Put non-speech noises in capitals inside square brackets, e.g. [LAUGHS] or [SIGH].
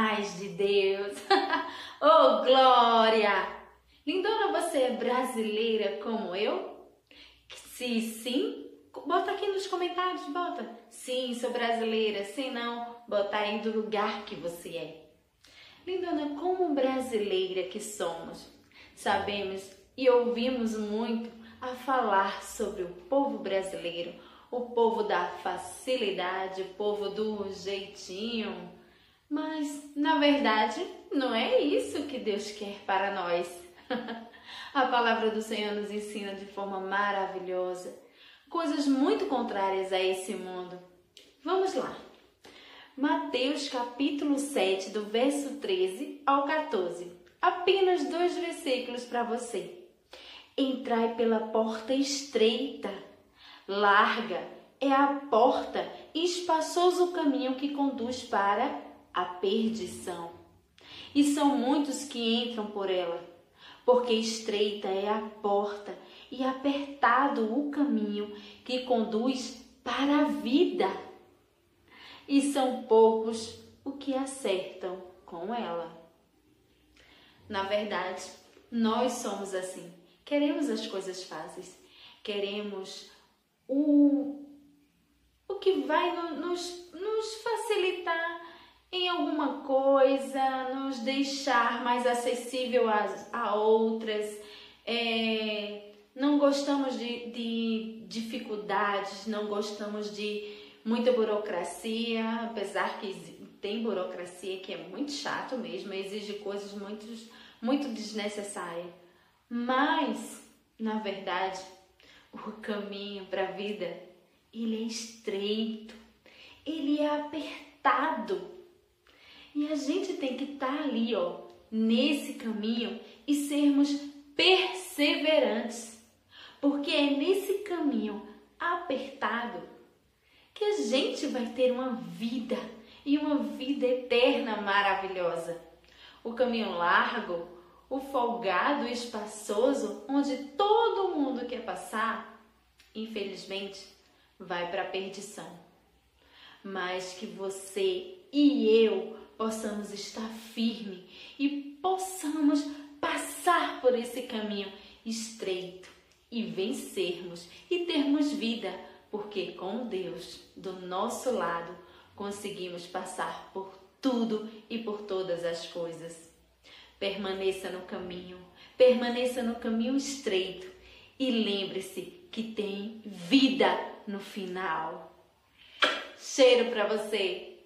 Deus! [LAUGHS] oh, glória! Lindona, você é brasileira como eu? Se sim, bota aqui nos comentários, bota. Sim, sou brasileira. Se não, bota aí do lugar que você é. Lindona, como brasileira que somos, sabemos e ouvimos muito a falar sobre o povo brasileiro, o povo da facilidade, o povo do jeitinho. Mas, na verdade, não é isso que Deus quer para nós. [LAUGHS] a palavra do Senhor nos ensina de forma maravilhosa coisas muito contrárias a esse mundo. Vamos lá. Mateus capítulo 7, do verso 13 ao 14. Apenas dois versículos para você. Entrai pela porta estreita, larga é a porta e espaçoso o caminho que conduz para a perdição. E são muitos que entram por ela, porque estreita é a porta e apertado o caminho que conduz para a vida. E são poucos o que acertam com ela. Na verdade, nós somos assim. Queremos as coisas fáceis, queremos o, o que vai nos, nos facilitar em alguma coisa, nos deixar mais acessível a, a outras. É, não gostamos de, de dificuldades, não gostamos de muita burocracia, apesar que tem burocracia que é muito chato mesmo, exige coisas muito, muito desnecessárias. Mas, na verdade, o caminho para a vida, ele é estreito, ele é apertado. E a gente tem que estar tá ali, ó, nesse caminho e sermos perseverantes. Porque é nesse caminho apertado que a gente vai ter uma vida e uma vida eterna maravilhosa. O caminho largo o folgado e espaçoso onde todo mundo quer passar, infelizmente, vai para a perdição. Mas que você e eu possamos estar firme e possamos passar por esse caminho estreito e vencermos e termos vida, porque com Deus do nosso lado conseguimos passar por tudo e por todas as coisas. Permaneça no caminho, permaneça no caminho estreito e lembre-se que tem vida no final. Cheiro para você!